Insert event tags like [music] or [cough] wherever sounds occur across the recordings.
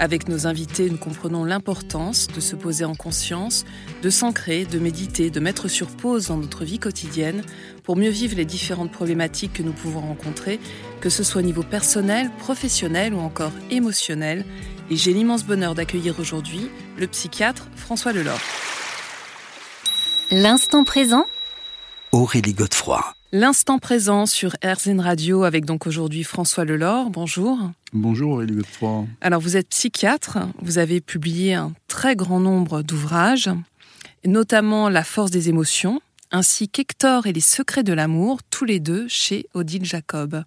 Avec nos invités, nous comprenons l'importance de se poser en conscience, de s'ancrer, de méditer, de mettre sur pause dans notre vie quotidienne pour mieux vivre les différentes problématiques que nous pouvons rencontrer, que ce soit au niveau personnel, professionnel ou encore émotionnel. Et j'ai l'immense bonheur d'accueillir aujourd'hui le psychiatre François Lelore. L'instant présent Aurélie Godefroy. L'instant présent sur RZN Radio avec donc aujourd'hui François Lelore. Bonjour. Bonjour Aurélie Godefroy. Alors vous êtes psychiatre, vous avez publié un très grand nombre d'ouvrages, notamment La force des émotions, ainsi qu'Hector et les secrets de l'amour, tous les deux chez Odile Jacob.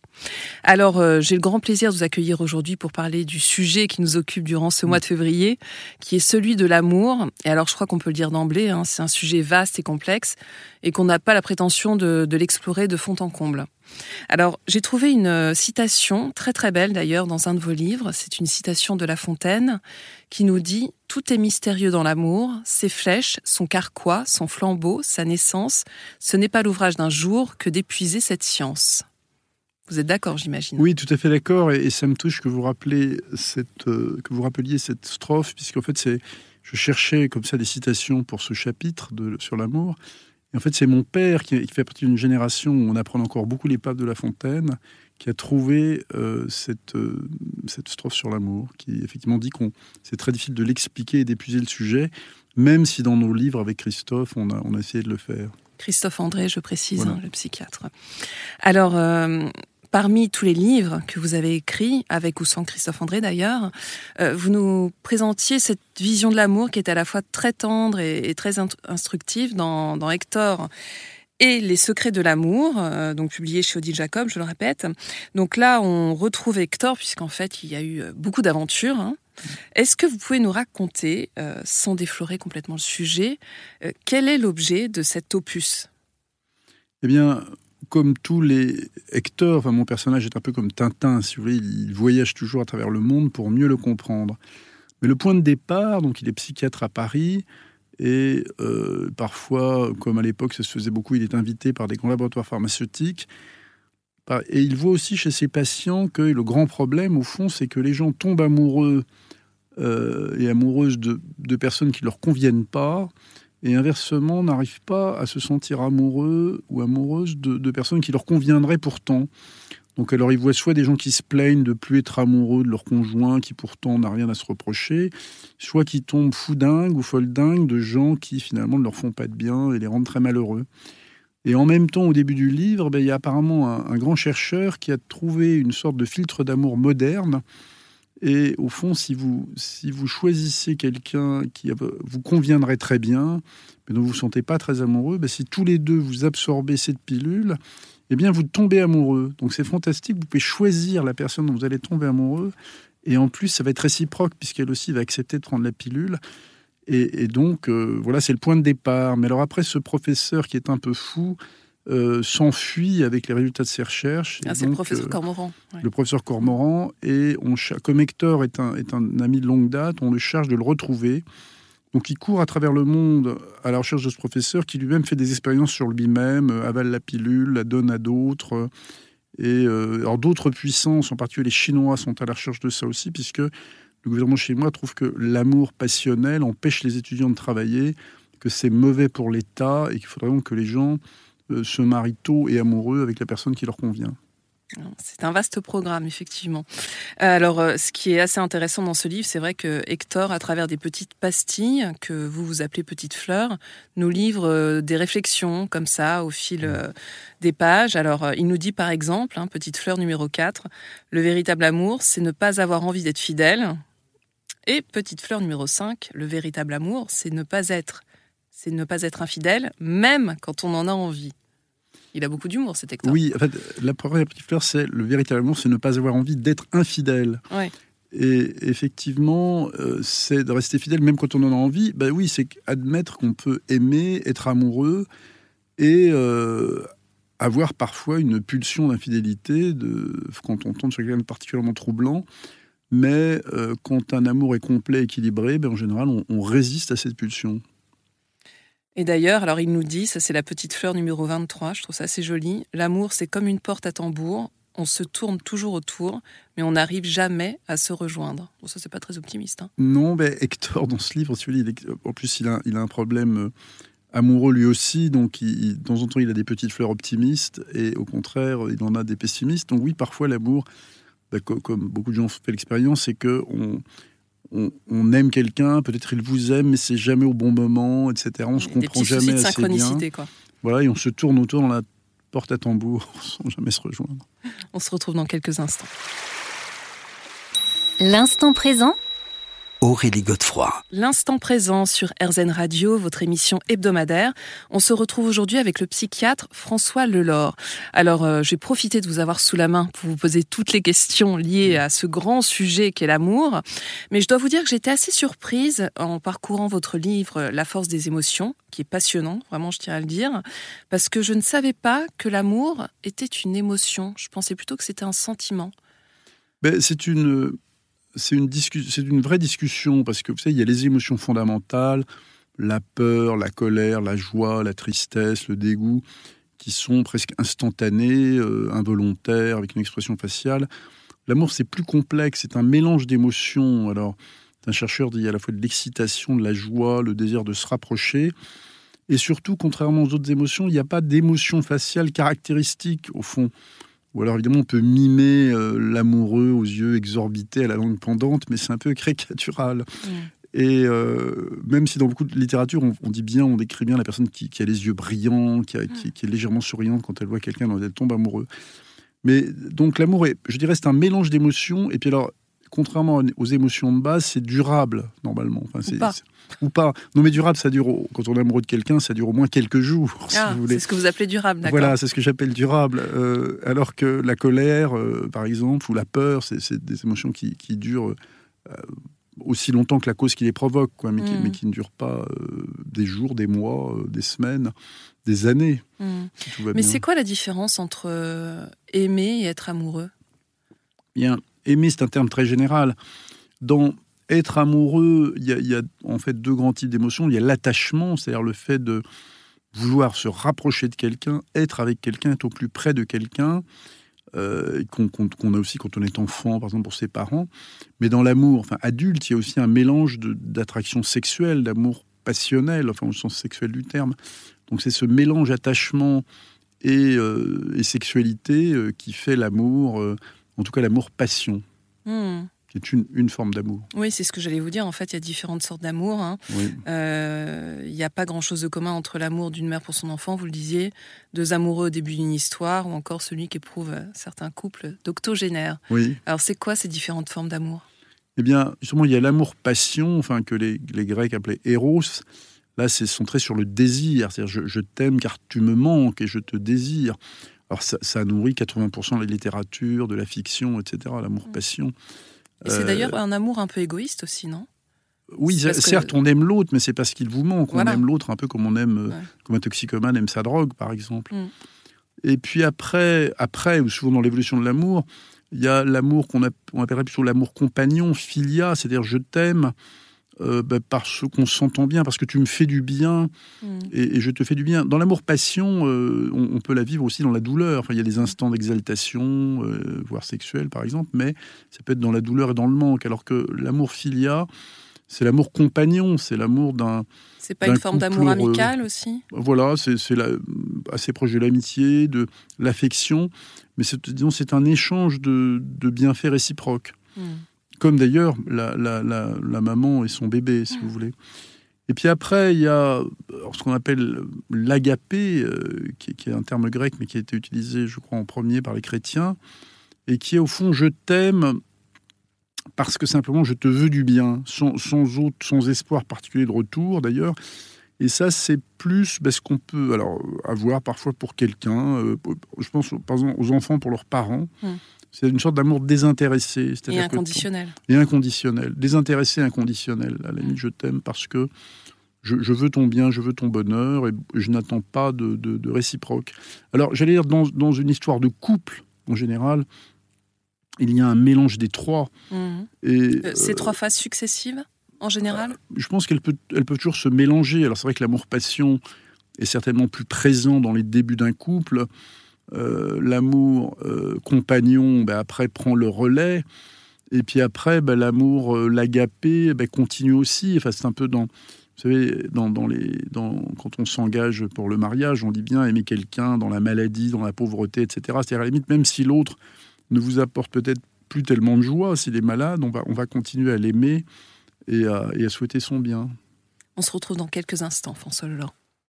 Alors, euh, j'ai le grand plaisir de vous accueillir aujourd'hui pour parler du sujet qui nous occupe durant ce mois de février, qui est celui de l'amour. Et alors, je crois qu'on peut le dire d'emblée, hein, c'est un sujet vaste et complexe, et qu'on n'a pas la prétention de, de l'explorer de fond en comble. Alors, j'ai trouvé une euh, citation très très belle d'ailleurs dans un de vos livres. C'est une citation de La Fontaine qui nous dit Tout est mystérieux dans l'amour, ses flèches, son carquois, son flambeau, sa naissance. Ce n'est pas l'ouvrage d'un jour que d'épuiser cette science. Vous êtes d'accord, j'imagine? Oui, tout à fait d'accord. Et, ça me touche que vous, cette, euh, que vous rappeliez cette strophe, puisqu'en fait, c'est, je cherchais comme ça des citations pour ce chapitre sur l'amour. Et en fait, c'est mon père qui, fait partie d'une génération où on apprend encore beaucoup les papes de La Fontaine, qui a trouvé euh, cette, euh, cette strophe sur l'amour, qui effectivement dit qu'on c'est très difficile de l'expliquer et d'épuiser le sujet, même si dans nos livres avec Christophe, on a, on a essayé de le faire. Christophe André, je précise, hein, le psychiatre. Alors, euh, parmi tous les livres que vous avez écrits, avec ou sans Christophe André d'ailleurs, euh, vous nous présentiez cette vision de l'amour qui est à la fois très tendre et, très instructive dans, Hector et Les secrets de l'amour, euh, donc publié chez Odile Jacob, je le répète. Donc là, on retrouve Hector, puisqu'en fait, il y a eu beaucoup d'aventures. Hein. Est-ce que vous pouvez nous raconter, euh, sans déflorer complètement le sujet, euh, quel est l'objet de cet opus? Eh bien, comme tous les Hector, enfin, mon personnage est un peu comme Tintin, si vous voulez, il voyage toujours à travers le monde pour mieux le comprendre. Mais le point de départ, donc il est psychiatre à Paris, et euh, parfois, comme à l'époque ça se faisait beaucoup, il est invité par des grands laboratoires pharmaceutiques. Et il voit aussi chez ses patients que le grand problème, au fond, c'est que les gens tombent amoureux euh, et amoureuses de, de, personnes qui leur conviennent pas, et inversement n'arrivent pas à se sentir amoureux ou amoureuses de, de, personnes qui leur conviendraient pourtant. Donc alors ils voient soit des gens qui se plaignent de plus être amoureux de leur conjoint qui pourtant n'a rien à se reprocher, soit qui tombent fou dingue ou folle dingue de gens qui finalement ne leur font pas de bien et les rendent très malheureux. Et en même temps, au début du livre, ben, il y a apparemment un, un, grand chercheur qui a trouvé une sorte de filtre d'amour moderne. Et au fond, si vous, si vous choisissez quelqu'un qui vous conviendrait très bien, mais dont vous ne vous sentez pas très amoureux, ben, si tous les deux vous absorbez cette pilule, eh bien, vous tombez amoureux. Donc c'est fantastique, vous pouvez choisir la personne dont vous allez tomber amoureux. Et en plus, ça va être réciproque, puisqu'elle aussi va accepter de prendre la pilule. Et, donc, euh, voilà, c'est le point de départ. Mais alors après, ce professeur qui est un peu fou euh, s'enfuit avec les résultats de ses recherches. Ah, c'est le professeur euh, Cormoran. Ouais. Le professeur Cormoran. Et on, comme Hector est un, est un ami de longue date, on le charge de le retrouver. Donc il court à travers le monde à la recherche de ce professeur qui lui-même fait des expériences sur lui-même, euh, avale la pilule, la donne à d'autres. Et euh, alors d'autres puissances, en particulier les Chinois, sont à la recherche de ça aussi, puisque le gouvernement chinois trouve que l'amour passionnel empêche les étudiants de travailler, que c'est mauvais pour l'État et qu'il faudrait donc que les gens se marient tôt et amoureux avec la personne qui leur convient. C'est un vaste programme, effectivement. Alors, euh, ce qui est assez intéressant dans ce livre, c'est vrai que Hector, à travers des petites pastilles, que vous vous appelez petites fleurs, nous livre euh, des réflexions comme ça au fil euh, des pages. Alors, il nous dit par exemple, hein, petite fleur numéro 4, le véritable amour, c'est ne pas avoir envie d'être fidèle. Et petite fleur numéro 5, le véritable amour, c'est ne pas être, c'est ne pas être infidèle, même quand on en a envie. Il a beaucoup d'humour, cet Hector. Oui, en fait, la première petite fleur, c'est le véritable amour, c'est ne pas avoir envie d'être infidèle. Ouais. Et effectivement, euh, c'est de rester fidèle même quand on en a envie. Ben oui, c'est admettre qu'on peut aimer, être amoureux, et euh, avoir parfois une pulsion d'infidélité quand on tombe sur quelqu'un de particulièrement troublant. Mais euh, quand un amour est complet, équilibré, ben, en général, on, résiste à cette pulsion. Et d'ailleurs, alors il nous dit, ça c'est la petite fleur numéro 23, je trouve ça assez joli, l'amour c'est comme une porte à tambour, on se tourne toujours autour, mais on n'arrive jamais à se rejoindre. Bon, ça c'est pas très optimiste. Hein. Non, mais Hector, dans ce livre, en plus il a, un problème euh, amoureux lui aussi, donc il, de temps en temps il a des petites fleurs optimistes, et au contraire il en a des pessimistes. Donc oui, parfois l'amour bah, comme beaucoup de gens ont fait l'expérience, c'est que on, aime quelqu'un, peut-être il vous aime, mais c'est jamais au bon moment, etc. On se comprend jamais assez synchronicité, Quoi. Voilà, et on se tourne autour dans la porte à tambour [laughs] sans jamais se rejoindre. On se retrouve dans quelques instants. L'instant présent Aurélie Godefroy. L'instant présent sur RZN Radio, votre émission hebdomadaire. On se retrouve aujourd'hui avec le psychiatre François Lelore. Alors, euh, j'ai profité de vous avoir sous la main pour vous poser toutes les questions liées à ce grand sujet qu'est l'amour. Mais je dois vous dire que j'étais assez surprise en parcourant votre livre La force des émotions, qui est passionnant, vraiment, je tiens à le dire, parce que je ne savais pas que l'amour était une émotion. Je pensais plutôt que c'était un sentiment. Ben, c'est une c'est une, une vraie discussion parce que vous savez, il y a les émotions fondamentales, la peur, la colère, la joie, la tristesse, le dégoût, qui sont presque instantanées, euh, involontaires, avec une expression faciale. L'amour, c'est plus complexe, c'est un mélange d'émotions. Alors, un chercheur dit à la fois de l'excitation, de la joie, le désir de se rapprocher. Et surtout, contrairement aux autres émotions, il n'y a pas d'émotion faciale caractéristique, au fond. Ou alors évidemment on peut mimer euh, l'amoureux aux yeux exorbités, à la langue pendante, mais c'est un peu [laughs] caricatural. Et euh, même si dans beaucoup de littérature, on, dit bien, on décrit bien la personne qui, a les yeux brillants, qui, qui, est légèrement souriante quand elle voit quelqu'un dont elle tombe amoureux. Mais donc l'amour, est, je dirais, c'est un mélange d'émotions. Et puis alors, contrairement aux émotions de base, c'est durable normalement. Enfin, ou pas. Non, mais durable, ça dure. Quand on est amoureux de quelqu'un, ça dure au moins quelques jours. [laughs] Ah, c'est ce que vous appelez durable, d'accord. Voilà, c'est ce que j'appelle durable. Euh, alors que la colère, euh, par exemple, ou la peur, c'est des émotions qui, durent euh, aussi longtemps que la cause qui les provoque, quoi, mais, qui, mm. mais qui ne durent pas des jours, des mois, des semaines, des années. Mm. mais c'est quoi la différence entre aimer et être amoureux? Bien, aimer, c'est un terme très général. Dans être amoureux, il y, a, en fait deux grands types d'émotions. Il y a l'attachement, c'est-à-dire le fait de vouloir se rapprocher de quelqu'un, être avec quelqu'un, être au plus près de quelqu'un, euh, qu'on a aussi quand on est enfant, par exemple pour ses parents. Mais dans l'amour, enfin adulte, il y a aussi un mélange d'attraction sexuelle, d'amour passionnel, enfin au sens sexuel du terme. Donc c'est ce mélange attachement et, euh, sexualité euh, qui fait l'amour, en tout cas l'amour passion. Hmm qui est une, forme d'amour. Oui, c'est ce que j'allais vous dire. En fait, il y a différentes sortes d'amour. Hein. Euh, il n'y a pas grand-chose de commun entre l'amour d'une mère pour son enfant, vous le disiez, deux amoureux au début d'une histoire, ou encore celui qu'éprouvent certains couples d'octogénaires. Oui. Alors, c'est quoi ces différentes formes d'amour? Eh bien, justement, il y a l'amour-passion, enfin, que les, Grecs appelaient Eros. Là, c'est centré sur le désir. C'est-à-dire, je, t'aime car tu me manques et je te désire. Alors, ça, ça nourrit 80% de la littérature, de la fiction, etc., l'amour-passion. Et c'est d'ailleurs euh, un amour un peu égoïste aussi, non? Oui, certes, on aime l'autre, mais c'est parce qu'il vous manque. On aime l'autre un peu comme on aime, euh, comme un toxicomane aime sa drogue, par exemple. Mm. Et puis après, après, ou souvent dans l'évolution de l'amour, il y a l'amour qu'on appellerait plutôt l'amour compagnon, filia, c'est-à-dire je t'aime, euh, bah, parce qu'on s'entend bien, parce que tu me fais du bien mm. et, je te fais du bien. Dans l'amour-passion, euh, on, peut la vivre aussi dans la douleur. Enfin, il y a des instants d'exaltation, euh, voire sexuelle par exemple, mais ça peut être dans la douleur et dans le manque. Alors que l'amour filia, c'est l'amour compagnon, c'est l'amour d'un. C'est pas une forme d'amour amical aussi? Voilà, c'est assez proche de l'amitié, de l'affection, mais c'est un échange de, bienfaits réciproques. Mm comme d'ailleurs la, maman et son bébé, si vous voulez. Et puis après, il y a ce qu'on appelle l'agapé, euh, qui, est un terme grec, mais qui a été utilisé, je crois, en premier par les chrétiens, et qui est au fond je t'aime parce que simplement je te veux du bien, sans, sans, autre, sans espoir particulier de retour d'ailleurs. Et ça, c'est plus parce ce qu'on peut alors avoir parfois pour quelqu'un. Euh, je pense par exemple aux enfants pour leurs parents. Hum. C'est une sorte d'amour désintéressé. Et inconditionnel. et inconditionnel. Désintéressé, inconditionnel. À la limite, je t'aime parce que je, veux ton bien, je veux ton bonheur, et je n'attends pas de, réciproque. Alors, j'allais dire, dans, dans, une histoire de couple, en général, il y a un mélange des trois. Mhm. Et, euh, Ces trois phases successives, en général Je pense qu'elles peuvent, elles peuvent toujours se mélanger. Alors, c'est vrai que l'amour-passion est certainement plus présent dans les débuts d'un couple. Euh, l'amour euh, compagnon, ben, après, prend le relais. Et puis après, ben, l'amour l'agapé ben, continue aussi. Enfin, c'est un peu dans vous savez, dans, les, dans, quand on s'engage pour le mariage, on dit bien aimer quelqu'un dans la maladie, dans la pauvreté, etc. C'est-à-dire, à la limite, même si l'autre ne vous apporte peut-être plus tellement de joie, s'il est malade, on va, on va continuer à l'aimer et à, souhaiter son bien. On se retrouve dans quelques instants, François Leland.